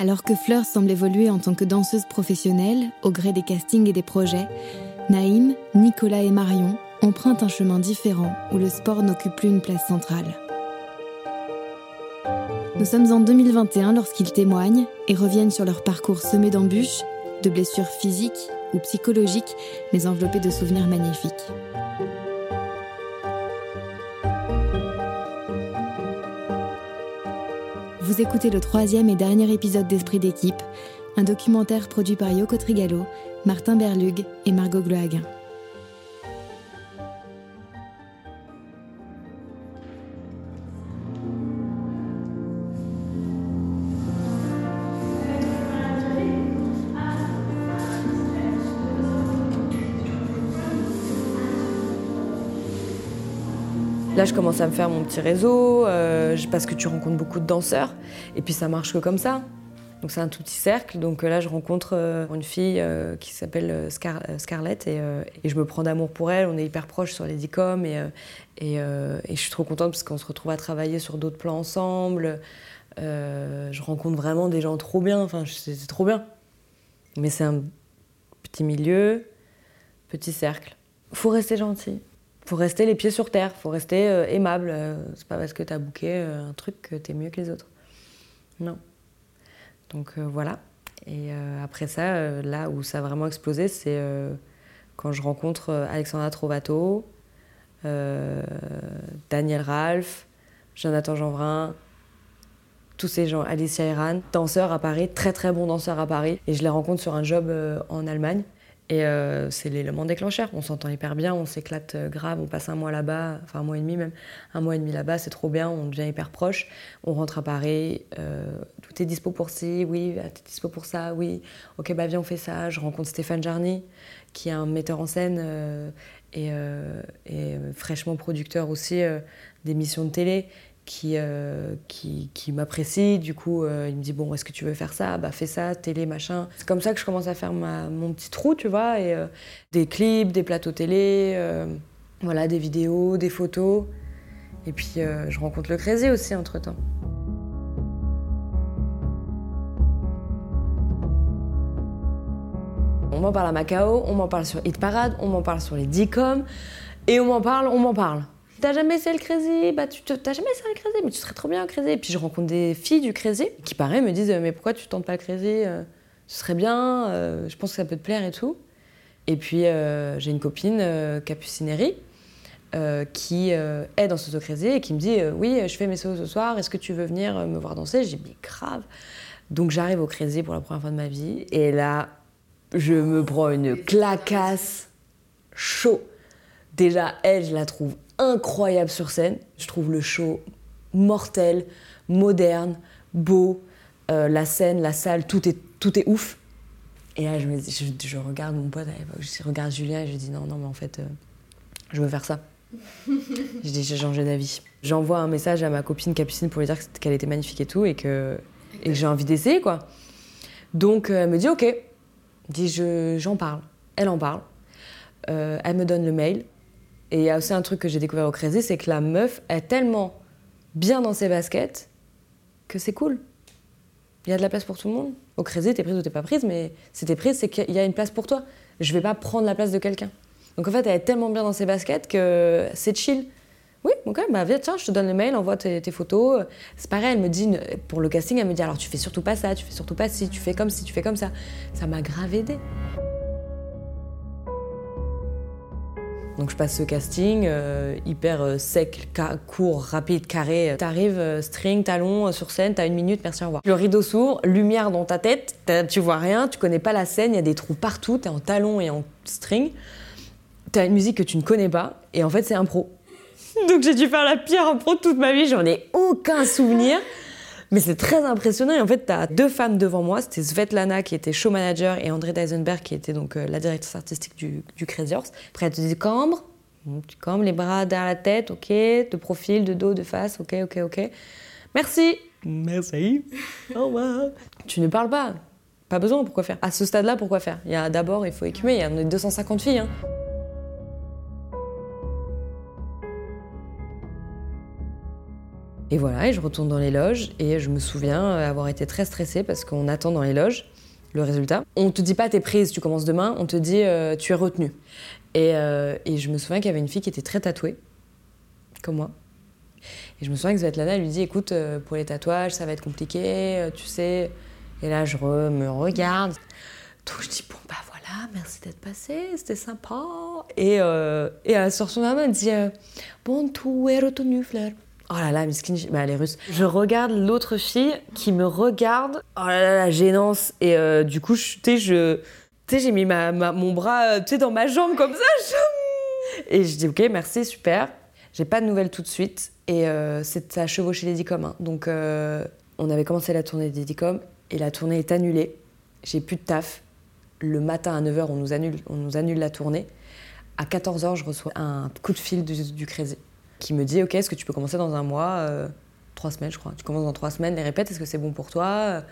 Alors que Fleur semble évoluer en tant que danseuse professionnelle, au gré des castings et des projets, Naïm, Nicolas et Marion empruntent un chemin différent où le sport n'occupe plus une place centrale. Nous sommes en 2021 lorsqu'ils témoignent et reviennent sur leur parcours semé d'embûches, de blessures physiques ou psychologiques, mais enveloppés de souvenirs magnifiques. Vous écoutez le troisième et dernier épisode d'Esprit d'équipe, un documentaire produit par Yoko Trigalo, Martin Berlug et Margot Glohaguin. Là, je commence à me faire mon petit réseau euh, parce que tu rencontres beaucoup de danseurs. Et puis, ça marche que comme ça. Donc, c'est un tout petit cercle. Donc, là, je rencontre euh, une fille euh, qui s'appelle Scarlett et, je me prends d'amour pour elle. On est hyper proches sur les DICOM et, je suis trop contente parce qu'on se retrouve à travailler sur d'autres plans ensemble. je rencontre vraiment des gens trop bien. Enfin, c'est trop bien. Mais c'est un petit milieu, petit cercle. Faut rester gentil faut rester les pieds sur terre, faut rester euh, aimable. Euh, c'est pas parce que tu as bouqué euh, un truc que tu es mieux que les autres. Non. Donc voilà. Et après ça, là où ça a vraiment explosé, c'est quand je rencontre Alexandra Trovato, Daniel Ralph, Jonathan Jeanvrin, tous ces gens, Alicia Iran, danseurs à Paris, très très bons danseurs à Paris. Et je les rencontre sur un job en Allemagne. Et euh, c'est l'élément déclencheur. On s'entend hyper bien, on s'éclate euh, grave, on passe un mois là-bas, enfin un mois et demi même, un mois et demi là-bas, c'est trop bien, on devient hyper proche. On rentre à Paris, euh, tout est dispo pour ci, oui, ah, t'es dispo pour ça, oui, ok, bah viens, on fait ça. Je rencontre Stéphane Jarny, qui est un metteur en scène et, et, fraîchement producteur aussi d'émissions de télé qui, euh, qui, qui m'apprécie. Du coup, euh, il me dit Bon, est-ce que tu veux faire ça? Bah, fais ça, télé, machin. C'est comme ça que je commence à faire ma, mon petit trou, tu vois. Et euh, des clips, des plateaux télé, voilà, des vidéos, des photos. Et puis, je rencontre le Crazy aussi entre temps. On m'en parle à Macao, on m'en parle sur Hit Parade, on m'en parle sur les DICOM, et on m'en parle, on m'en parle. T'as jamais essayé le crazy Bah, tu t'as jamais essayé le crazy Mais tu serais trop bien au crazy. Et puis je rencontre des filles du crazy qui, pareil, me disent Mais pourquoi tu tentes pas le crazy euh, Ce serait bien, euh, je pense que ça peut te plaire et tout. Et puis euh, j'ai une copine, Capucineri, qui est dans ce crazy et qui me dit Oui, je fais mes sauts ce soir, est-ce que tu veux venir me voir danser? J'ai dit grave. Donc j'arrive au crazy pour la première fois de ma vie. Et là, je me prends une clacasse chaud. Déjà, elle, je la trouve incroyable sur scène. Je trouve le show mortel, moderne, beau. Euh, la scène, la salle, tout est, tout est ouf. Et là, je, me je, regarde mon pote, je regarde Julien et je dis non, non, mais en fait, euh, je veux faire ça. je dis j'ai changé d'avis. J'envoie un message à ma copine Capucine pour lui dire qu'elle était magnifique et tout et que, et que j'ai envie d'essayer, quoi. Donc, euh, elle me dit ok. dit j'en parle. Elle en parle. elle me donne le mail. Et il y a aussi un truc que j'ai découvert au Crazy, c'est que la meuf est tellement bien dans ses baskets que c'est cool. Il y a de la place pour tout le monde. Au Crazy, t'es prise ou t'es pas prise, mais si t'es prise, c'est qu'il y a une place pour toi. Je vais pas prendre la place de quelqu'un. Donc en fait, elle est tellement bien dans ses baskets que c'est chill. Oui, ok, bah viens, tiens, je te donne le mail, envoie tes, tes photos. C'est pareil, elle me dit, pour le casting, elle me dit, alors tu fais surtout pas ça, tu fais surtout pas ci, tu fais comme ci, tu fais comme ça. Ça m'a grave aidé. Donc je passe ce casting euh, hyper euh, sec, court, rapide, carré. T'arrives, euh, string, talon, sur scène, t'as une minute, merci, au revoir. Le rideau s'ouvre, lumière dans ta tête, tu vois rien, tu connais pas la scène, il y a des trous partout, t'es en talon et en string. T'as une musique que tu ne connais pas, et en fait c'est un pro. Donc j'ai dû faire la pire impro toute ma vie, j'en ai aucun souvenir. Mais c'est très impressionnant. Et en fait, tu as deux femmes devant moi. C'était Svetlana, qui était show manager, et André Deisenberg, qui était donc euh, la directrice artistique du, du Crazy Horse. Après, elle te dit cambre. Tu cambres les bras derrière la tête, ok. De profil, de dos, de face, ok, ok, ok. Merci. Merci. Au revoir. Tu ne parles pas. Pas besoin, pourquoi faire? À ce stade-là, pourquoi faire? Il y a d'abord, il faut écumer. Il y a 250 filles. Hein. Et voilà, et je retourne dans les loges et je me souviens avoir été très stressée parce qu'on attend dans les loges le résultat. On te dit pas t'es prise, tu commences demain, on te dit euh, tu es retenue. Et, euh, et, je me souviens qu'il y avait une fille qui était très tatouée, comme moi. Et je me souviens que Svetlana lui dit écoute, euh, pour les tatouages, ça va être compliqué, tu sais. Et là, je me regarde. Donc je dis bon bah voilà, merci d'être passé, c'était sympa. Et, et elle sort son main, elle dit bon, tu es retenue, Fleur. Oh là là, Miskin, bah, elle est russe. Je regarde l'autre fille qui me regarde. Oh là là, la gênance. Et euh, du coup, tu sais, je, j'ai mis mon bras tu dans ma jambe comme ça. Et je dis, ok, merci, super. J'ai pas de nouvelles tout de suite. Et euh, ça a chevauché les DICOM. Hein. Donc, euh, on avait commencé la tournée des DICOM et la tournée est annulée. J'ai plus de taf. Le matin à 9h, on nous annule, on nous annule la tournée. À 14h, je reçois un coup de fil du, du qui me dit Ok, est-ce que tu peux commencer dans un mois euh, Trois semaines, je crois. Tu commences dans trois semaines, les répètes, est-ce que c'est bon pour toi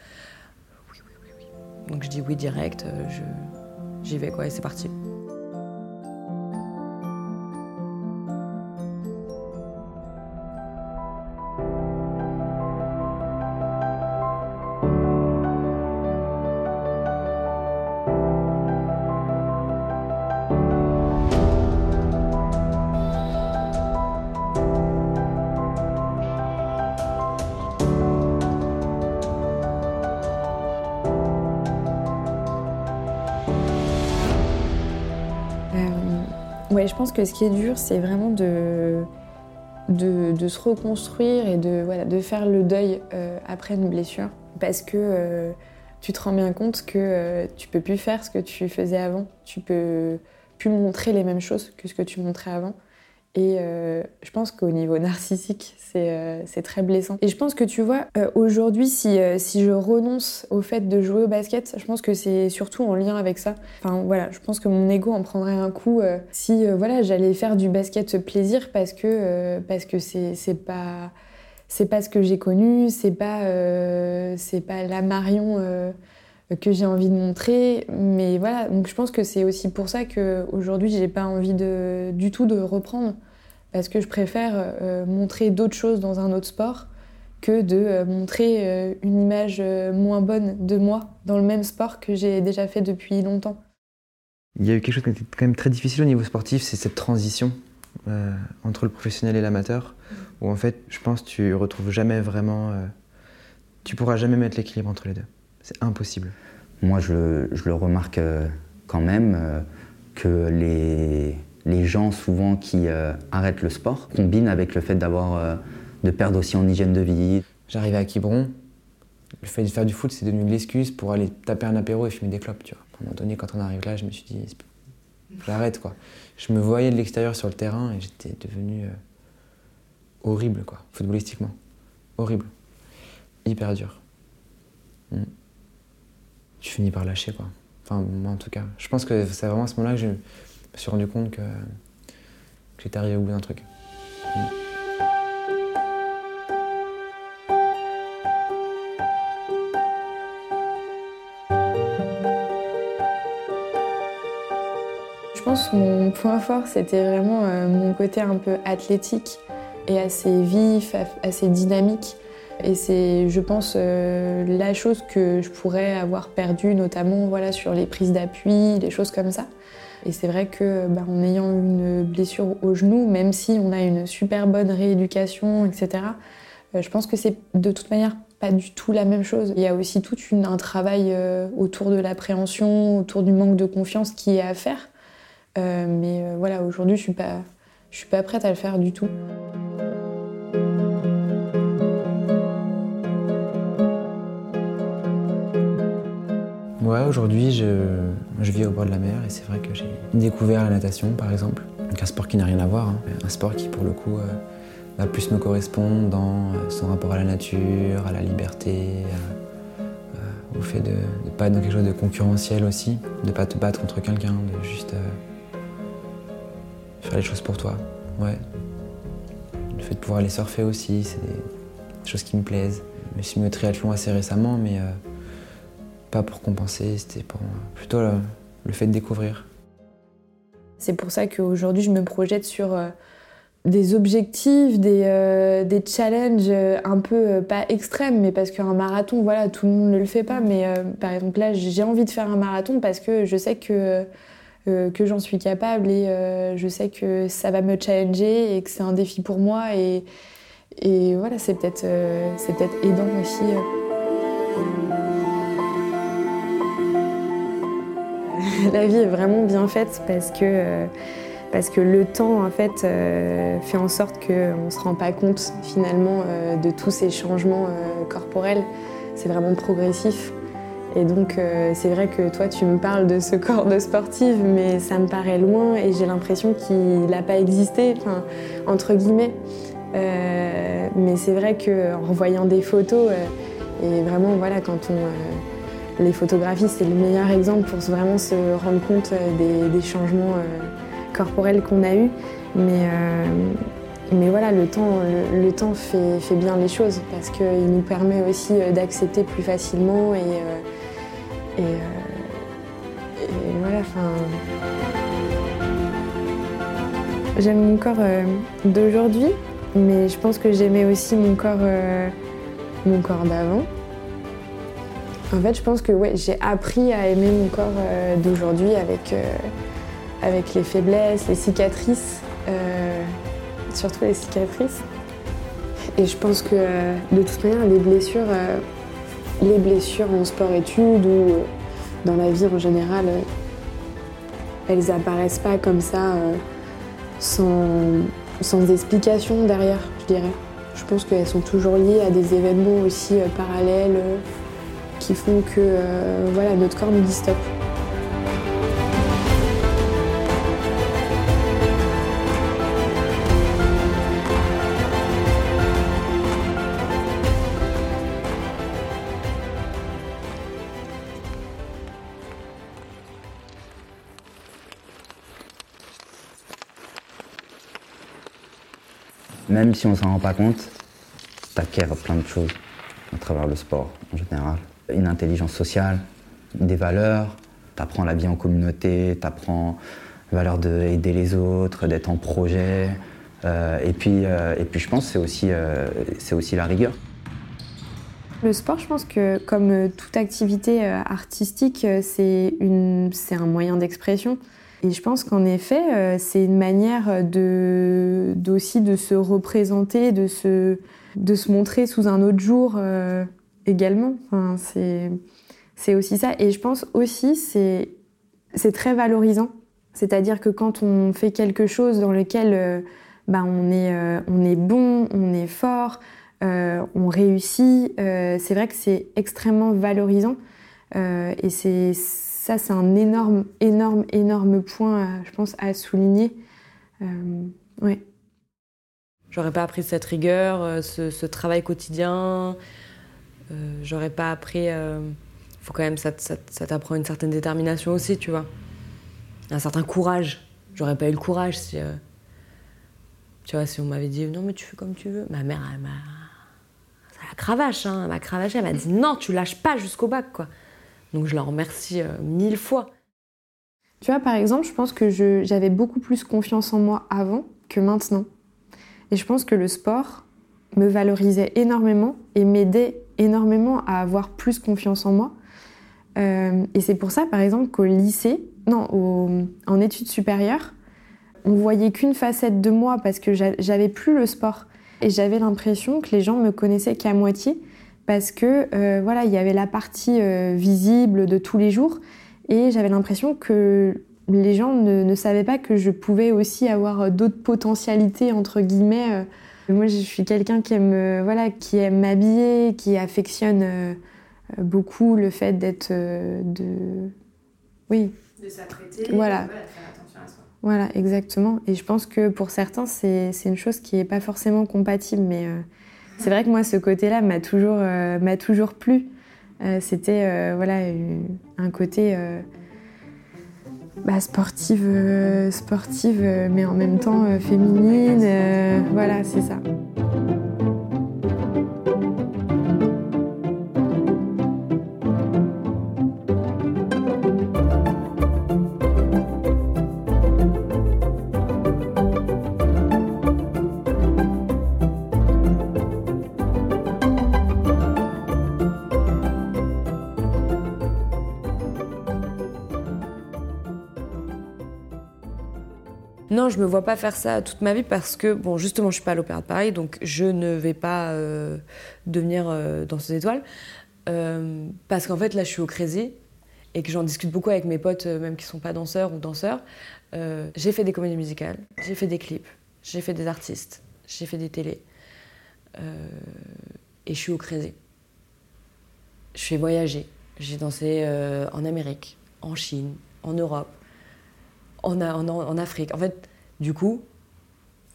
Oui, oui, oui, oui. Donc je dis oui direct, euh, j'y vais, quoi, et c'est parti. Ce qui est dur, c'est vraiment de, de, se reconstruire et de, voilà, de faire le deuil euh, après une blessure. Parce que euh, tu te rends bien compte que euh, tu peux plus faire ce que tu faisais avant. Tu peux plus montrer les mêmes choses que ce que tu montrais avant. Et euh, je pense qu'au niveau narcissique, euh, c'est très blessant. Et je pense que tu vois, euh, aujourd'hui, si, si je renonce au fait de jouer au basket, je pense que c'est surtout en lien avec ça. Enfin voilà, je pense que mon ego en prendrait un coup si voilà, j'allais faire du basket plaisir parce que parce que c'est pas c'est pas ce que j'ai connu, c'est pas c'est pas la Marion que j'ai envie de montrer. Mais voilà, donc je pense que c'est aussi pour ça qu'aujourd'hui, j'ai pas envie de, du tout de reprendre. Parce que je préfère euh, montrer d'autres choses dans un autre sport que de euh, montrer euh, une image moins bonne de moi dans le même sport que j'ai déjà fait depuis longtemps. Il y a eu quelque chose qui était quand même très difficile au niveau sportif, c'est cette transition entre le professionnel et l'amateur, où en fait, je pense tu retrouves jamais vraiment. tu pourras jamais mettre l'équilibre entre les deux. C'est impossible. Moi, je, le remarque euh, quand même euh, que les, les, gens souvent qui euh, arrêtent le sport combinent avec le fait d'avoir de perdre aussi en hygiène de vie. J'arrivais à Quiberon, le fait de faire du foot, c'est devenu l'excuse pour aller taper un apéro et fumer des clopes. Tu vois. À un moment donné, quand on arrive là, je me suis dit, j'arrête quoi. Je me voyais de l'extérieur sur le terrain et j'étais devenu horrible quoi, footballistiquement. Horrible. Hyper dur. Mm tu finis par lâcher, quoi. Enfin, moi en tout cas. Je pense que c'est vraiment à ce moment-là que je me suis rendu compte que, j'étais arrivé au bout d'un truc. Je pense que mon point fort, c'était vraiment euh, mon côté un peu athlétique et assez vif, assez dynamique. Et c'est, je pense, euh, la chose que je pourrais avoir perdue, notamment voilà, sur les prises d'appui, des choses comme ça. Et c'est vrai que bah, en ayant une blessure au genou, même si on a une super bonne rééducation, etc., euh, je pense que c'est de toute manière pas du tout la même chose. Il y a aussi tout un travail euh, autour de l'appréhension, autour du manque de confiance qui est à faire. mais voilà, aujourd'hui, je suis je suis pas prête à le faire du tout. Ouais, aujourd'hui, je, vis au bord de la mer et c'est vrai que j'ai découvert la natation, par exemple. un sport qui n'a rien à voir, hein. un sport qui, pour le coup, euh, va plus me correspondre dans euh, son rapport à la nature, à la liberté, euh, au fait de ne pas être dans quelque chose de concurrentiel aussi, de ne pas te battre contre quelqu'un, de juste faire les choses pour toi. Ouais. Le fait de pouvoir aller surfer aussi, c'est des choses qui me plaisent. Je me suis mis au triathlon assez récemment, mais pas pour compenser, c'était pour plutôt le, fait de découvrir. C'est pour ça qu'aujourd'hui je me projette sur euh, des objectifs, des, euh, des challenges un peu pas extrêmes, mais parce qu'un marathon, voilà, tout le monde ne le fait pas. Mais par exemple, là, j'ai envie de faire un marathon parce que je sais que, que j'en suis capable et je sais que ça va me challenger et que c'est un défi pour moi. Et, voilà, c'est peut-être peut aidant aussi. La vie est vraiment bien faite parce que parce que le temps en fait euh, fait en sorte qu'on ne se rend pas compte finalement euh, de tous ces changements euh, corporels. C'est vraiment progressif. Et donc c'est vrai que toi tu me parles de ce corps de sportive, mais ça me paraît loin et j'ai l'impression qu'il n'a pas existé, entre guillemets. mais c'est vrai qu'en revoyant des photos, et vraiment voilà quand on les photographies, c'est le meilleur exemple pour vraiment se rendre compte des, des changements corporelle qu'on a eu. Mais, euh, mais voilà, le temps, le, temps fait, fait, bien les choses parce qu'il nous permet aussi euh, d'accepter plus facilement euh, et, voilà, enfin. J'aime mon corps d'aujourd'hui, mais je pense que j'aimais aussi mon corps, mon corps d'avant. En fait, je pense que ouais, j'ai appris à aimer mon corps d'aujourd'hui avec, avec les faiblesses, les cicatrices, euh, surtout les cicatrices. Et je pense que de toute manière, les blessures, euh, les blessures en sport-études ou dans la vie en général, elles apparaissent pas comme ça sans, sans explication derrière, je dirais. Je pense qu'elles sont toujours liées à des événements aussi parallèles qui font que voilà, notre corps nous dit stop. même si on s'en rend pas compte, tu acquiers plein de choses à travers le sport en général. Une intelligence sociale, des valeurs, tu apprends la vie en communauté, tu apprends la valeur d'aider les autres, d'être en projet. Euh, et, puis, euh, et puis je pense que c'est aussi, euh, aussi la rigueur. Le sport, je pense que comme toute activité artistique, c'est un moyen d'expression. Et je pense qu'en effet, euh, c'est une manière de, aussi de se représenter, de se, de se montrer sous un autre jour euh, également. C'est aussi ça. Et je pense aussi c'est très valorisant. C'est-à-dire que quand on fait quelque chose dans lequel euh, bah, on, est, on est bon, on est fort, on réussit, c'est vrai que c'est extrêmement valorisant. et c'est ça, c'est un énorme, énorme, énorme point, je pense, à souligner. Euh, ouais. J'aurais pas appris cette rigueur, euh, ce, travail quotidien. Euh, j'aurais pas appris. Euh, faut quand même, ça, t'apprend une certaine détermination aussi, tu vois. Un certain courage. J'aurais pas eu le courage si. tu vois, si on m'avait dit non, mais tu fais comme tu veux. Ma mère, elle m'a. la cravache, hein. Elle m'a cravaché, elle m'a dit non, tu lâches pas jusqu'au bac, quoi. Donc je la remercie euh, mille fois. Tu vois, par exemple, je pense que j'avais beaucoup plus confiance en moi avant que maintenant. Et je pense que le sport me valorisait énormément et m'aidait énormément à avoir plus confiance en moi. Euh, et c'est pour ça, par exemple, qu'au lycée, non, en études supérieures, on voyait qu'une facette de moi parce que j'avais plus le sport. Et j'avais l'impression que les gens me connaissaient qu'à moitié parce que euh, voilà, il y avait la partie euh, visible de tous les jours et j'avais l'impression que les gens ne, savaient pas que je pouvais aussi avoir d'autres potentialités entre guillemets. Moi, je suis quelqu'un qui aime voilà, qui aime m'habiller, qui affectionne beaucoup le fait d'être de oui de s'apprêter, voilà. de faire attention à soi. Voilà, exactement. Et je pense que pour certains, c'est une chose qui n'est pas forcément compatible, mais c'est vrai que moi, ce côté-là m'a toujours, euh, m'a toujours plu. Euh, c'était euh, voilà, un côté bah, sportive, sportive, mais en même temps féminine. voilà, c'est ça. Non, je me vois pas faire ça toute ma vie parce que, bon, justement, je suis pas à l'Opéra de Paris, donc je ne vais pas euh, devenir euh, danseuse étoile. Euh, parce qu'en fait, là, je suis au Crazy et que j'en discute beaucoup avec mes potes, même qui sont pas danseurs ou danseurs. j'ai fait des comédies musicales, j'ai fait des clips, j'ai fait des artistes, j'ai fait des télés. et je suis au Crazy. Je fais voyager. J'ai dansé en Amérique, en Chine, en Europe en, en, Afrique. En fait, du coup,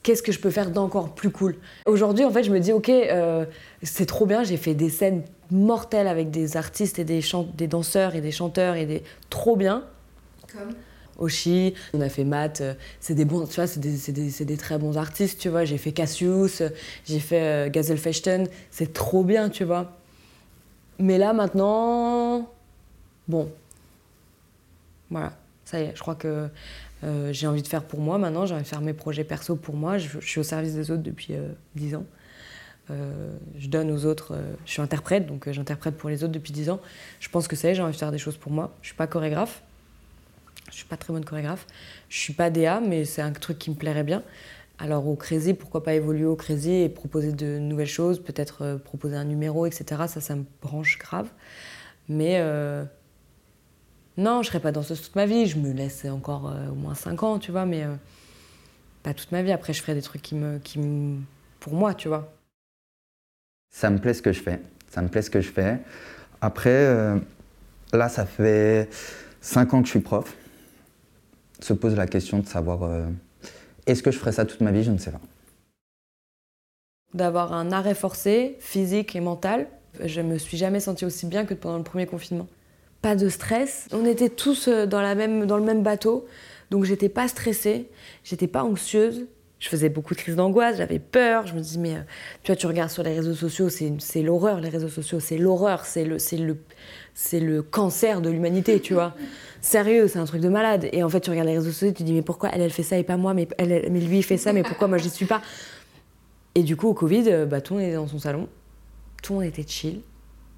qu'est-ce que je peux faire d'encore plus cool? Aujourd'hui, en fait, je me dis, ok, euh, c'est trop bien, j'ai fait des scènes mortelles avec des artistes et des, des danseurs et des chanteurs et des... Trop bien. Comme? Oshi, on a fait Matt, euh, c'est des bons, tu vois, c'est des, des, très bons artistes, tu vois. J'ai fait Cassius, j'ai fait euh, Fechten, c'est trop bien, tu vois. Mais là, maintenant, bon, voilà ça y est, je crois que euh, j'ai envie de faire pour moi maintenant, j'ai envie de faire mes projets perso pour moi. Je, suis au service des autres depuis euh, dix 10 ans. Euh, je donne aux autres, je suis interprète, donc j'interprète pour les autres depuis 10 ans. Je pense que ça y est, j'ai envie de faire des choses pour moi. Je suis pas chorégraphe, je suis pas très bonne chorégraphe. Je suis pas DA, mais c'est un truc qui me plairait bien. Alors au Crazy, pourquoi pas évoluer au Crazy et proposer de nouvelles choses, peut-être proposer un numéro, etc. Ça, ça me branche grave. Mais non, je serai pas danseuse toute ma vie. Je me laisse encore euh, au moins 5 ans, tu vois, mais euh, pas toute ma vie. Après, je ferai des trucs qui me, qui pour moi, tu vois. Ça me plaît ce que je fais. Ça me plaît ce que je fais. Après, euh, là, ça fait 5 ans que je suis prof. Se pose la question de savoir est-ce que je ferai ça toute ma vie? Je ne sais pas. D'avoir un arrêt forcé, physique et mental. Je me suis jamais sentie aussi bien que pendant le premier confinement pas de stress. On était tous euh, dans, la même, dans le même bateau, donc j'étais pas stressée, j'étais pas anxieuse. Je faisais beaucoup de crises d'angoisse, j'avais peur. Je me dis, mais euh, tu vois, tu regardes sur les réseaux sociaux, c'est l'horreur, les réseaux sociaux, c'est l'horreur, c'est le, le, le cancer de l'humanité, tu vois. Sérieux, c'est un truc de malade. Et en fait, tu regardes les réseaux sociaux, tu te dis, mais pourquoi elle, elle fait ça et pas moi, mais, elle, mais lui, il fait ça, mais pourquoi moi, j'y suis pas? Et du coup, au Covid, euh, bah, tout le monde était dans son salon, tout le monde était chill.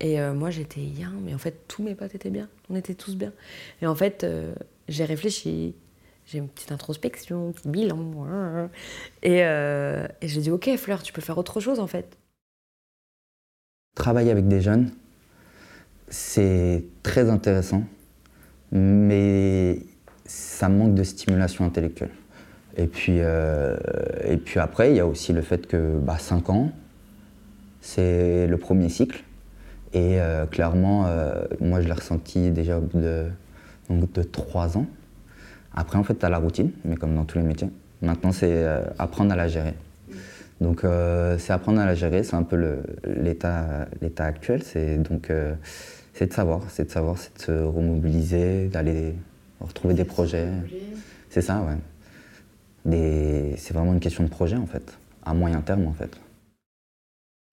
Et euh, moi, j'étais bien, mais en fait, tous mes potes étaient bien. On était tous bien. Et en fait, euh, j'ai réfléchi. J'ai une petite introspection, un petit bilan. Et, euh, et j'ai dit, OK, Fleur, tu peux faire autre chose, en fait. Travailler avec des jeunes, c'est très intéressant, mais ça manque de stimulation intellectuelle. Et puis, et puis après, il y a aussi le fait que bah, 5 ans, c'est le premier cycle. Et euh, clairement, euh, moi, je l'ai ressenti déjà au bout de, de trois ans. Après, en fait, tu as la routine, mais comme dans tous les métiers. Maintenant, c'est euh, apprendre à la gérer. Donc, c'est apprendre à la gérer, c'est un peu l'état actuel. C'est donc c'est de savoir, c'est de savoir, c'est de se remobiliser, d'aller retrouver des projets. C'est ça, ouais. C'est vraiment une question de projet, en fait, à moyen terme, en fait.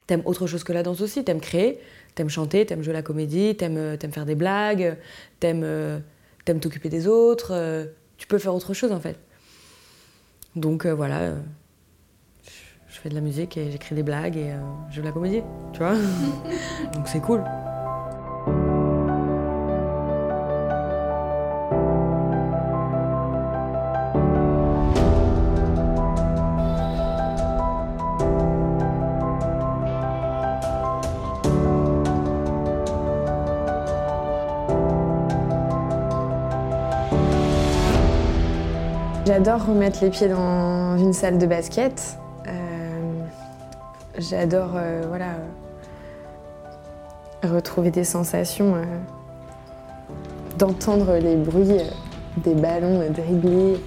T'aimes autre chose que la danse aussi, t'aimes créer, T'aimes chanter, t'aimes jouer la comédie, t'aimes euh, faire des blagues, t'aimes euh, t'occuper des autres. Euh, tu peux faire autre chose en fait. Donc voilà, je fais de la musique et j'écris des blagues et je joue la comédie, tu vois. Donc c'est cool. J'adore remettre les pieds dans une salle de basket. Euh, j'adore euh, voilà, retrouver des sensations, euh, d'entendre les bruits des ballons dribbler,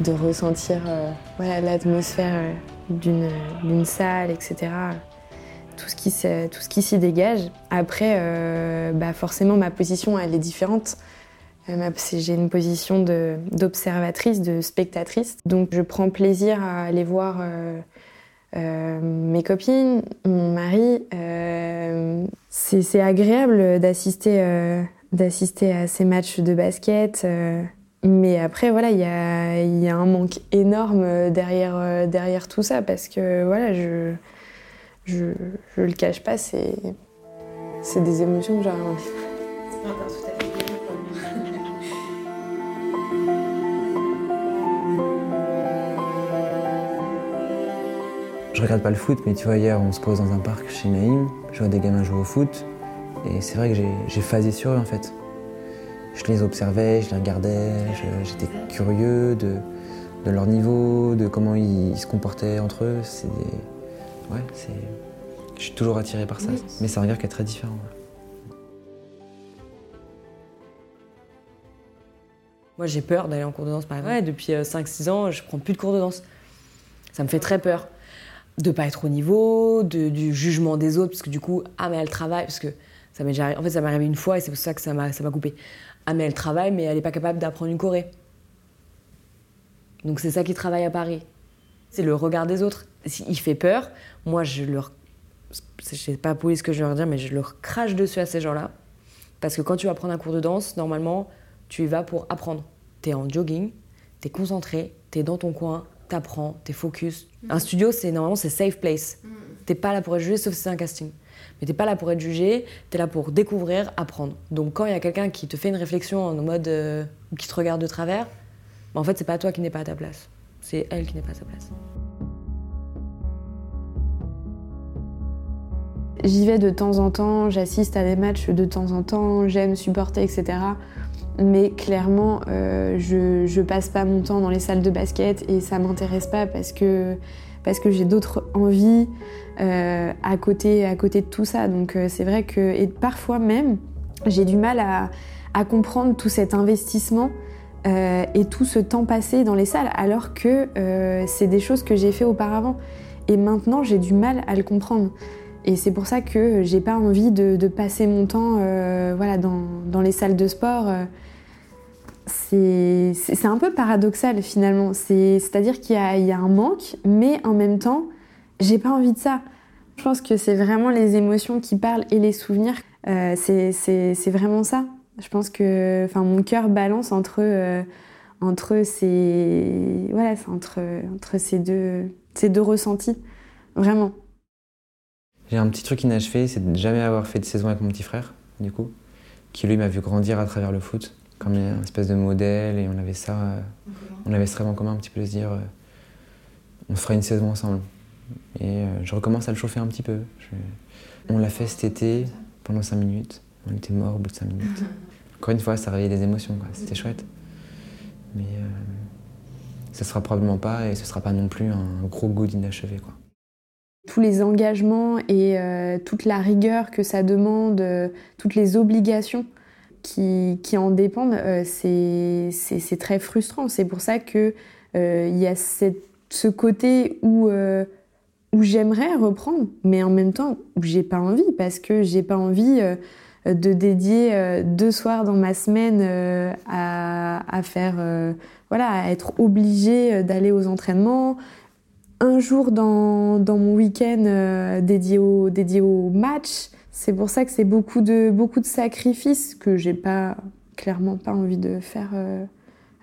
de ressentir l'atmosphère d'une salle, etc. Tout ce qui, s'y dégage. Après, bah forcément, ma position, elle est différente. Euh, j'ai une position d'observatrice, de, spectatrice. Donc je prends plaisir à aller voir euh, euh, mes copines, mon mari. c'est agréable d'assister à ces matchs de basket. mais après, voilà, il y a, un manque énorme derrière, derrière tout ça parce que voilà, je, je, je le cache pas, c'est des émotions que j'aurais envie. Je regarde pas le foot, mais tu vois, hier, on se pose dans un parc chez Naïm, je vois des gamins jouer au foot, et c'est vrai que j'ai phasé sur eux en fait. Je les observais, je les regardais, j'étais curieux de, de, leur niveau, de comment ils, se comportaient entre eux. C'est Ouais, c'est. Je suis toujours attiré par ça, mais c'est un regard qui est très différent. Moi, j'ai peur d'aller en cours de danse, par exemple. depuis 5-6 euh, ans, je prends plus de cours de danse. Ça me fait très peur de pas être au niveau, du jugement des autres, parce que du coup, ah mais elle travaille, parce que ça m'est déjà, en fait ça m'est arrivé une fois et c'est pour ça que ça m'a, ça m'a coupé. Ah mais elle travaille, mais elle n'est pas capable d'apprendre une choré. Donc c'est ça qui travaille à Paris. C'est le regard des autres. S'il fait peur, moi je leur, sais pas poli ce que je vais leur dire, mais je leur crache dessus à ces gens-là, parce que quand tu vas prendre un cours de danse, normalement tu y vas pour apprendre. Tu es en jogging, tu es concentré, tu es dans ton coin, t'apprends, t'es focus. Un studio, c'est normalement c'est safe place. Mm. T'es pas là pour être jugé, sauf si c'est un casting. Mais t'es pas là pour être jugé, t'es là pour découvrir, apprendre. Donc quand il y a quelqu'un qui te fait une réflexion en mode euh, qui te regarde de travers, bah, en fait c'est pas toi qui n'es pas à ta place, c'est elle qui n'est pas à sa place. J'y vais de temps en temps, j'assiste à des matchs de temps en temps, j'aime supporter, etc mais clairement, euh, je, je passe pas mon temps dans les salles de basket et ça m'intéresse pas parce que, parce que j'ai d'autres envies euh, à, côté, à côté de tout ça. Donc euh, c'est vrai que, et parfois même, j'ai du mal à, comprendre tout cet investissement et tout ce temps passé dans les salles alors que c'est des choses que j'ai fait auparavant. Et maintenant, j'ai du mal à le comprendre. Et c'est pour ça que j'ai pas envie de, de, passer mon temps voilà, dans, dans, les salles de sport c'est un peu paradoxal finalement. C'est-à-dire qu'il y, y, a un manque, mais en même temps, j'ai pas envie de ça. Je pense que c'est vraiment les émotions qui parlent et les souvenirs. Euh, c'est vraiment ça. Je pense que mon cœur balance entre, euh, entre, ces, voilà, entre, entre ces, deux, ces deux ressentis. Vraiment. J'ai un petit truc inachevé, c'est de jamais avoir fait de saison avec mon petit frère, du coup, qui lui m'a vu grandir à travers le foot comme une espèce de modèle et on avait ça, euh, on avait ce rêve en commun un petit peu de se dire euh, on fera une saison ensemble. Et euh, je recommence à le chauffer un petit peu. On l'a fait cet été pendant 5 minutes. On était mort au bout de 5 minutes. Encore une fois, ça réveillait des émotions, c'était chouette. Mais ça sera probablement pas et ce sera pas non plus un gros goût d'inachevé. Quoi. Tous les engagements et toute la rigueur que ça demande, toutes les obligations qui, en dépendent, euh, c'est très frustrant. C'est pour ça qu'il euh, il y a ce côté où, euh, où j'aimerais reprendre, mais en même temps où j'ai pas envie, parce que j'ai pas envie de dédier deux soirs dans ma semaine à, à, faire, voilà, à être obligée d'aller aux entraînements, un jour dans, dans mon week-end dédié, au, dédié au match. C'est pour ça que c'est beaucoup de, beaucoup de sacrifices que j'ai pas, clairement pas envie de faire euh,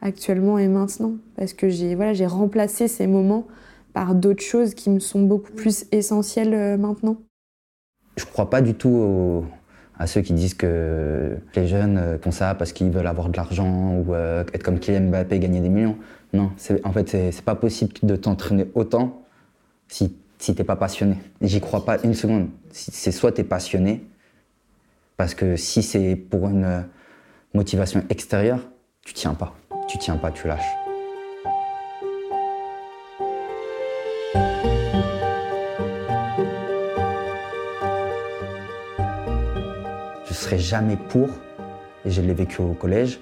actuellement et maintenant. Parce que j'ai voilà, remplacé ces moments par d'autres choses qui me sont beaucoup plus essentielles euh, maintenant. Je crois pas du tout à ceux qui disent que les jeunes euh, font ça parce qu'ils veulent avoir de l'argent ou être comme Kylian Mbappé, gagner des millions. Non, en fait, c'est pas possible de t'entraîner autant si si t'es pas passionné. J'y crois pas une seconde. C'est soit tu es passionné, parce que si c'est pour une euh, motivation extérieure, tu tiens pas. Tu tiens pas, tu lâches. Je serai jamais pour, et je l'ai vécu au collège,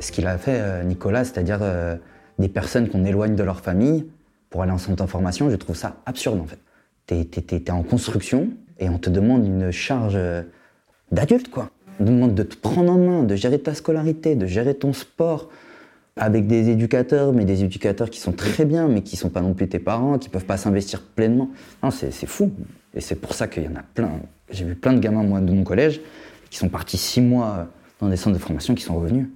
ce qu'il a fait euh, Nicolas, c'est-à-dire euh, des personnes qu'on éloigne de leur famille pour aller en centre d'information, je trouve ça absurde en fait. T'es es, en construction et on te demande une charge euh, d'adulte quoi. On te demande de te prendre en main, de gérer ta scolarité, de gérer ton sport avec des éducateurs, mais des éducateurs qui sont très bien, mais qui sont pas non plus tes parents, qui peuvent pas s'investir pleinement. C'est fou. Et c'est pour ça qu'il y en a plein. J'ai vu plein de gamins moi de mon collège qui sont partis six mois dans des centres de formation qui sont revenus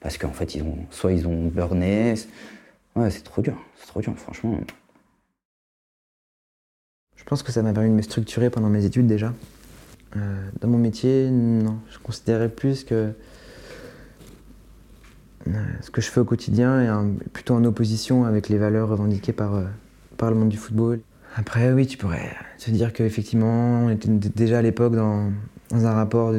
parce qu'en fait ils ont soit ils ont burné, Ouais, c'est trop dur, c'est trop dur, franchement. Je pense que ça m'a permis de me structurer pendant mes études déjà. Euh, dans mon métier, non, je considérais plus que euh, ce que je fais au quotidien est plutôt en opposition avec les valeurs revendiquées par, euh, par le monde du football. Après, oui, tu pourrais te dire qu'effectivement, on était déjà à l'époque dans, un rapport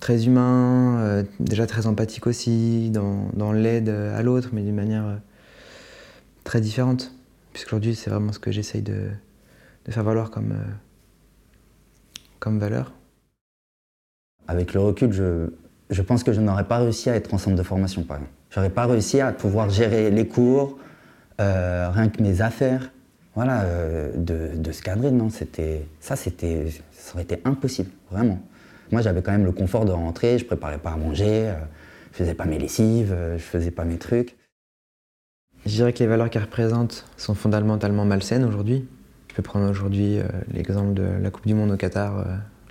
très humain, déjà très empathique aussi, dans, l'aide à l'autre, mais d'une manière très différente. Puisqu'aujourd'hui, c'est vraiment ce que j'essaye de, faire valoir comme, euh, comme valeur. Avec le recul, je, je pense que je n'aurais pas réussi à être en centre de formation, par exemple. J'aurais pas réussi à pouvoir gérer les cours, rien que mes affaires voilà, euh, de, de, se cadrer, non, c'était, ça, c'était, ça aurait été impossible, vraiment. Moi, j'avais quand même le confort de rentrer, je préparais pas à manger, euh, je faisais pas mes lessives, euh, je faisais pas mes trucs. Je dirais que les valeurs qu'elles représentent sont fondamentalement malsaines aujourd'hui. Je peux prendre aujourd'hui l'exemple de la Coupe du Monde au Qatar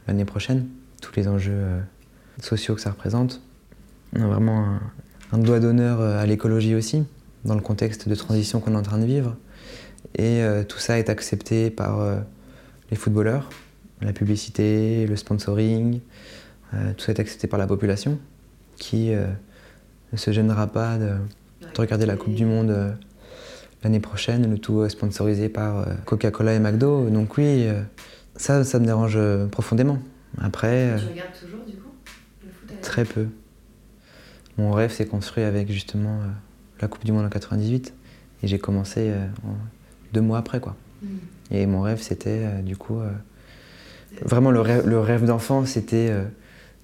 l'année prochaine, tous les enjeux sociaux que ça représente. On a vraiment un, un doigt d'honneur à l'écologie aussi, dans le contexte de transition qu'on est en train de vivre. Et euh, tout ça est accepté par euh, les footballeurs, la publicité, le sponsoring. Euh, tout ça est accepté par la population qui ne se gênera pas de, regarder la Coupe du Monde l'année prochaine, le tout sponsorisé par Coca-Cola et McDo. Donc oui, ça, ça me dérange profondément. Après... Tu regardes toujours du coup le foot Très peu. Mon rêve s'est construit avec justement la Coupe du Monde en 98. Et j'ai commencé en deux mois après. Quoi. Mm. Et mon rêve, c'était euh, du coup. Euh, vraiment, le rêve, le rêve d'enfant, c'était euh,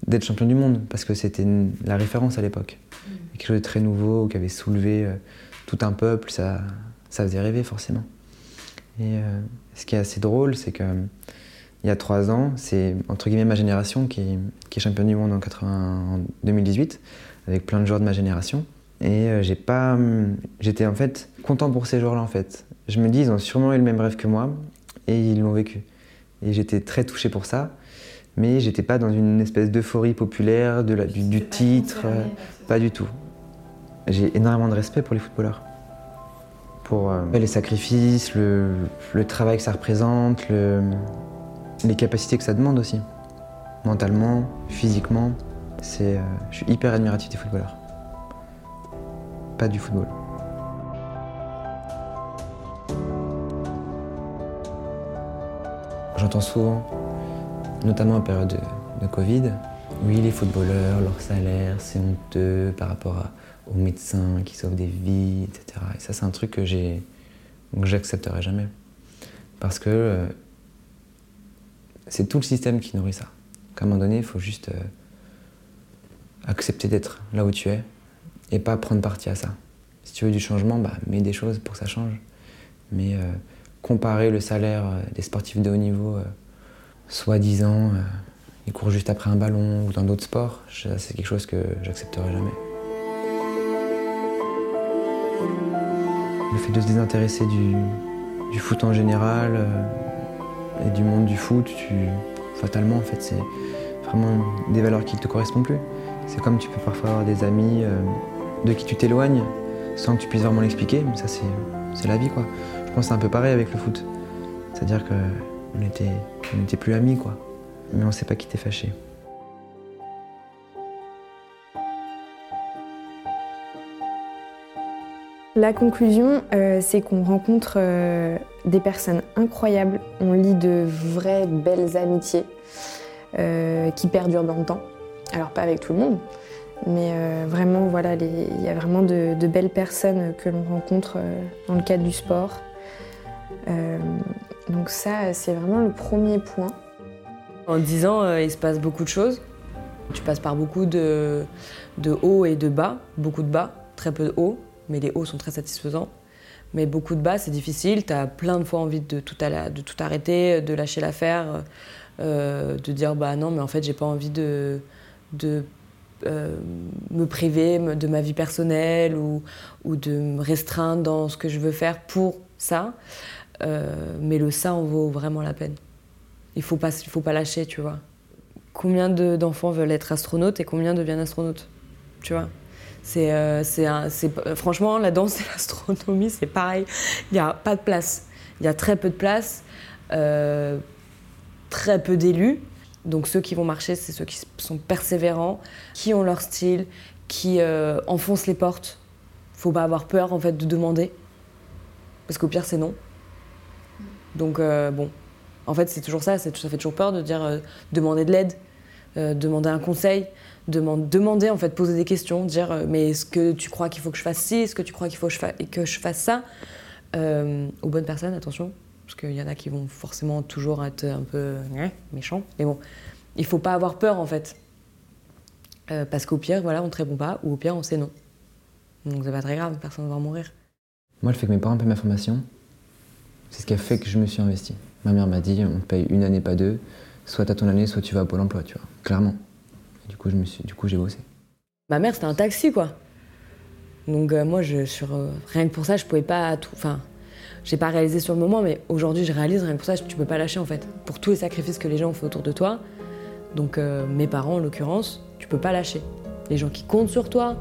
d'être champion du monde, parce que c'était la référence à l'époque. Quelque chose de très nouveau, qui avait soulevé tout un peuple, ça, ça faisait rêver forcément. Et ce qui est assez drôle, c'est que il y a trois ans, c'est entre guillemets ma génération qui, qui est championne du monde en, 80, en 2018, avec plein de joueurs de ma génération. Et j'ai pas, j'étais en fait content pour ces joueurs-là en fait je me dis, ils ont sûrement eu le même rêve que moi et ils l'ont vécu. Et j'étais très touché pour ça, mais j'étais pas dans une espèce d'euphorie populaire de la, du, titre, pas du tout. J'ai énormément de respect pour les footballeurs. Pour euh, les sacrifices, le, travail que ça représente, les capacités que ça demande aussi. Mentalement, physiquement, euh, je suis hyper admiratif des footballeurs. Pas du football. J'entends souvent, notamment en période de, Covid, oui, les footballeurs, leur salaire, c'est honteux par rapport aux médecins qui sauvent des vies, etc. Et ça, c'est un truc que j'accepterai jamais. Parce que euh, c'est tout le système qui nourrit ça. À un moment donné, il faut juste euh, accepter d'être là où tu es et pas prendre parti à ça. Si tu veux du changement, bah, mets des choses pour que ça change. Mais euh, comparer le salaire des sportifs de haut niveau, soi-disant, ils courent juste après un ballon ou dans d'autres sports, c'est quelque chose que j'accepterai jamais. Le fait de se désintéresser du, foot en général et du monde du foot, tu, fatalement, en fait, c'est vraiment des valeurs qui ne te correspondent plus. C'est comme tu peux parfois avoir des amis de qui tu t'éloignes sans que tu puisses vraiment l'expliquer, mais ça, c'est la vie, quoi. Je pense que c'est un peu pareil avec le foot. C'est-à-dire qu'on n'était plus amis, quoi. Mais on ne s'est pas quitté fâché. La conclusion, euh, c'est qu'on rencontre euh, des personnes incroyables, on lit de vraies belles amitiés euh, qui perdurent dans le temps. Alors pas avec tout le monde, mais vraiment voilà, il y a vraiment de belles personnes que l'on rencontre dans le cadre du sport. Donc ça, c'est vraiment le premier point. En 10 ans, il se passe beaucoup de choses. Tu passes par beaucoup de hauts et de bas, beaucoup de bas, très peu de hauts, mais les hauts sont très satisfaisants. Mais beaucoup de bas, c'est difficile. Tu as plein de fois envie de tout, arrêter, de lâcher l'affaire, euh, de dire bah non, mais en fait, j'ai pas envie de, de me priver de ma vie personnelle ou, ou, de me restreindre dans ce que je veux faire pour ça. Euh, mais le ça en vaut vraiment la peine. Il faut pas, il faut pas lâcher, tu vois. Combien d'enfants veulent être astronautes et combien deviennent astronautes, tu vois? C'est, euh, franchement, la danse et l'astronomie, c'est pareil. Il n'y a pas de place. Il y a très peu de place, euh, très peu d'élus. Donc ceux qui vont marcher, c'est ceux qui sont persévérants, qui ont leur style, qui enfoncent les portes. Faut pas avoir peur en fait de demander, parce qu'au pire c'est non. Donc euh, bon, en fait c'est toujours ça, ça fait toujours peur de dire euh, demander de l'aide, euh, demander un conseil, demander, en fait, poser des questions, dire euh, mais est-ce que tu crois qu'il faut que je fasse ci, est-ce que tu crois qu'il faut que je, que je fasse ça Euh, Aux bonnes personnes, attention, parce qu'il y en a qui vont forcément toujours être un peu ouais, méchants, mais bon, il faut pas avoir peur en fait. Euh, parce qu'au pire, voilà, on te répond pas, ou au pire, on sait non. Donc c'est pas très grave, personne va mourir. Moi, le fait que mes parents paient ma formation, c'est ce qui a fait que je me suis investi. Ma mère m'a dit, on paye une année, pas deux. Soit t'as ton année, soit tu vas à Pôle emploi, tu vois. Clairement. Du coup, je me suis, du coup, j'ai bossé. Ma mère, c'était un taxi, quoi. Donc euh, moi, je, euh, rien que pour ça, je pouvais pas tout. Enfin, j'ai pas réalisé sur le moment, mais aujourd'hui, je réalise rien que pour ça, tu peux pas lâcher en fait. Pour tous les sacrifices que les gens ont fait autour de toi. Donc euh, mes parents, en l'occurrence, tu peux pas lâcher. Les gens qui comptent sur toi,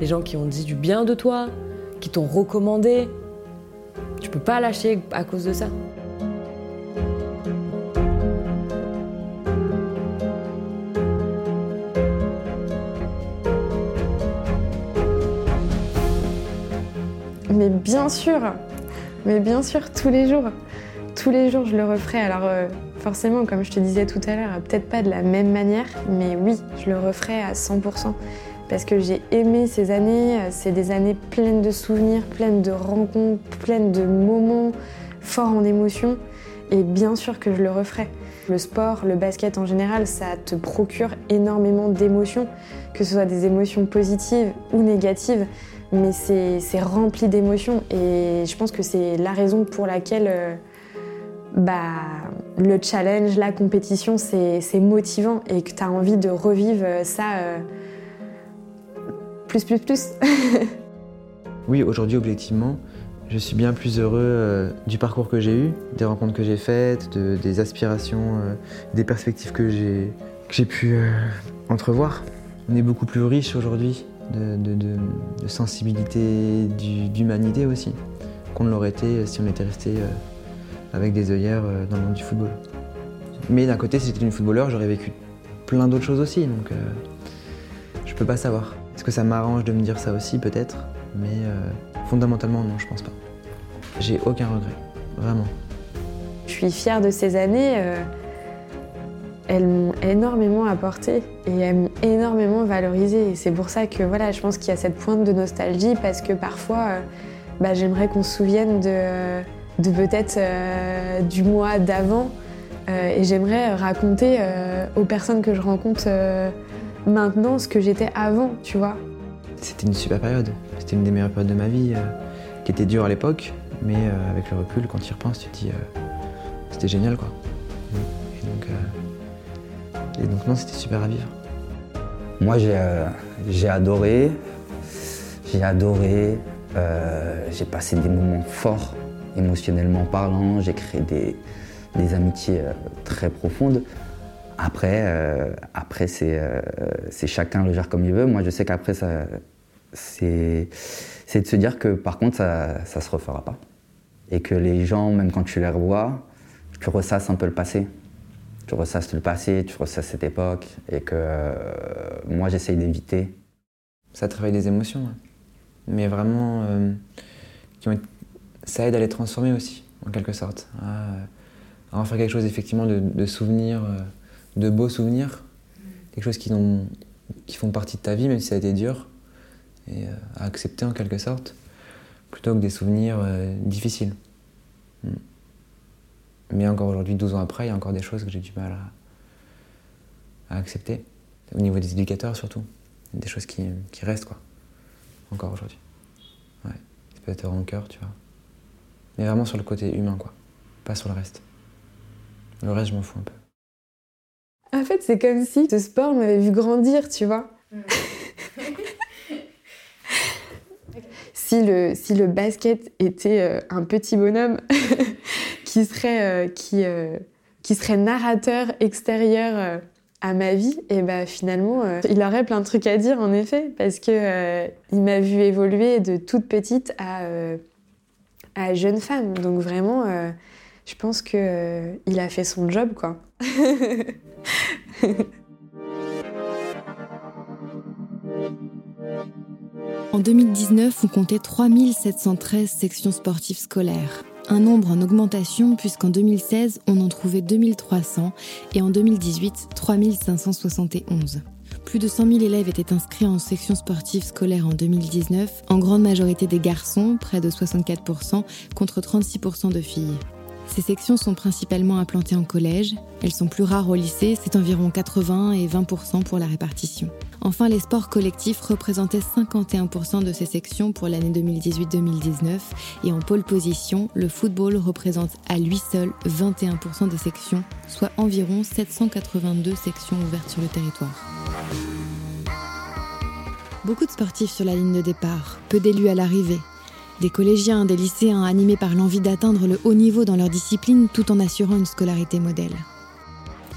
les gens qui ont dit du bien de toi, qui t'ont recommandé, tu peux pas lâcher à cause de ça. Mais bien sûr, mais bien sûr, tous les jours. Tous les jours, je le referai. Alors, euh, forcément, comme je te disais tout à l'heure, peut-être pas de la même manière, mais oui, je le referai à 100%. Parce que j'ai aimé ces années. euh, C'est des années pleines de souvenirs, pleines de rencontres, pleines de moments forts en émotion. Et bien sûr que je le referai. Le sport, le basket en général, ça te procure énormément d'émotions, que ce soit des émotions positives ou négatives mais c'est rempli d'émotions et je pense que c'est la raison pour laquelle euh, bah, le challenge, la compétition, c'est motivant et que tu as envie de revivre ça euh, plus, plus, plus. Oui, aujourd'hui, objectivement, je suis bien plus heureux euh, du parcours que j'ai eu, des rencontres que j'ai faites, de- des aspirations, euh, des perspectives que j'ai pu euh, entrevoir. On est beaucoup plus riche aujourd'hui de, sensibilité, d'humanité aussi, qu'on ne l'aurait été si on était resté euh, avec des œillères euh, dans le monde du football. Mais d'un côté, si j'étais une footballeur, j'aurais vécu plein d'autres choses aussi, donc euh, je peux pas savoir. Est-ce que ça m'arrange de me dire ça aussi, peut-être? Mais euh, fondamentalement, non, je pense pas. J'ai aucun regret, vraiment. Je suis fière de ces années. Elles m'ont énormément apporté et elles m'ont énormément valorisé. Et c'est pour ça que voilà, je pense qu'il y a cette pointe de nostalgie parce que parfois, euh, bah, j'aimerais qu'on se souvienne de, peut-être euh, du mois d'avant. Euh, et j'aimerais raconter aux personnes que je rencontre maintenant ce que j'étais avant, tu vois. C'était une super période. C'était une des meilleures périodes de ma vie, qui était dure à l'époque, mais avec le recul, quand tu y repenses, tu te dis, c'était génial, quoi. Et donc non, c'était super à vivre. Moi, j'ai euh, adoré. J'ai adoré. euh, j'ai passé des moments forts, émotionnellement parlant. J'ai créé des, amitiés euh, très profondes. Après, après c'est chacun le gère comme il veut. Moi, je sais qu'après, c'est de se dire que par contre, ça ça se refera pas. Et que les gens, même quand tu les revois, tu ressasses un peu le passé tu ressasses le passé, tu ressasses cette époque, et que euh, moi j'essaye d'éviter. Ça travaille des émotions, ouais. mais vraiment, euh, ça aide à les transformer aussi, en quelque sorte, à, en faire quelque chose effectivement de, souvenirs, euh, de beaux souvenirs, quelque chose qui, font partie de ta vie, même si ça a été dur, et à accepter en quelque sorte, plutôt que des souvenirs difficiles. Mm. Mais encore aujourd'hui, 12 ans après, il y a encore des choses que j'ai du mal à, à accepter, au niveau des éducateurs surtout des choses qui, qui restent, quoi. Encore aujourd'hui. Ouais. Ça peut être rancœur, tu vois. Mais vraiment sur le côté humain, quoi. Pas sur le reste. Le reste, je m'en fous un peu. En fait, c'est comme si ce sport m'avait vu grandir, tu vois. si, le, si le basket était euh, un petit bonhomme qui, serait, euh, qui, euh, qui serait narrateur extérieur euh, à ma vie, et ben finalement, il aurait plein de trucs à dire, en effet, parce que il m'a vu évoluer de toute petite à, jeune femme. Donc vraiment, je pense que il a fait son job, quoi. En 2019, on comptait 3713 sections sportives scolaires. Un nombre en augmentation puisqu'en 2016, on en trouvait 2300 et en 2018, 3571. Plus de 100 000 élèves étaient inscrits en section sportive scolaire en 2019, en grande majorité des garçons, près de 64%, contre 36% de filles. Ces sections sont principalement implantées en collège, elles sont plus rares au lycée, c'est environ 80 et 20% pour la répartition. Enfin, les sports collectifs représentaient 51% de ces sections pour l'année 2018-2019 et en pole position, le football représente à lui seul 21% des sections, soit environ 782 sections ouvertes sur le territoire. Beaucoup de sportifs sur la ligne de départ, peu d'élus à l'arrivée, des collégiens, des lycéens animés par l'envie d'atteindre le haut niveau dans leur discipline tout en assurant une scolarité modèle.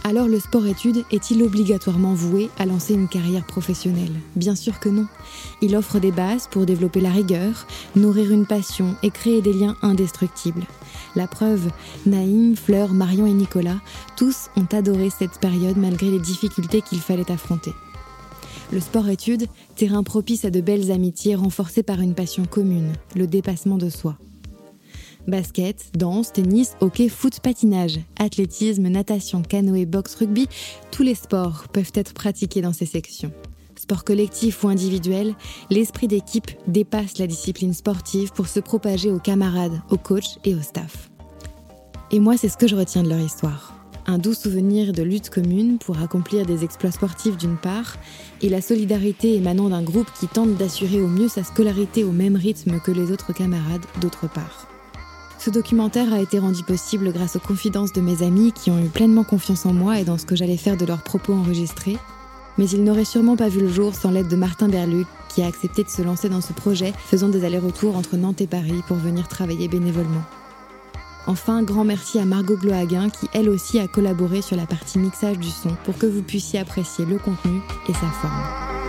Alors le sport-études est-il obligatoirement voué à lancer une carrière professionnelle? Bien sûr que non. Il offre des bases pour développer la rigueur, nourrir une passion et créer des liens indestructibles. La preuve, Naïm, Fleur, Marion et Nicolas, tous ont adoré cette période malgré les difficultés qu'il fallait affronter. Le sport-études, terrain propice à de belles amitiés renforcées par une passion commune, le dépassement de soi. Basket, danse, tennis, hockey, foot, patinage, athlétisme, natation, canoë, boxe, rugby, tous les sports peuvent être pratiqués dans ces sections. Sport collectif ou individuel, l'esprit d'équipe dépasse la discipline sportive pour se propager aux camarades, aux coachs et au staff. Et moi, c'est ce que je retiens de leur histoire un doux souvenir de lutte commune pour accomplir des exploits sportifs d'une part, et la solidarité émanant d'un groupe qui tente d'assurer au mieux sa scolarité au même rythme que les autres camarades d'autre part. Ce documentaire a été rendu possible grâce aux confidences de mes amis qui ont eu pleinement confiance en moi et dans ce que j'allais faire de leurs propos enregistrés, mais il n'aurait sûrement pas vu le jour sans l'aide de Martin Berluc, qui a accepté de se lancer dans ce projet, faisant des allers-retours entre Nantes et Paris pour venir travailler bénévolement. Enfin, grand merci à Margot Glohaguin qui elle aussi a collaboré sur la partie mixage du son pour que vous puissiez apprécier le contenu et sa forme.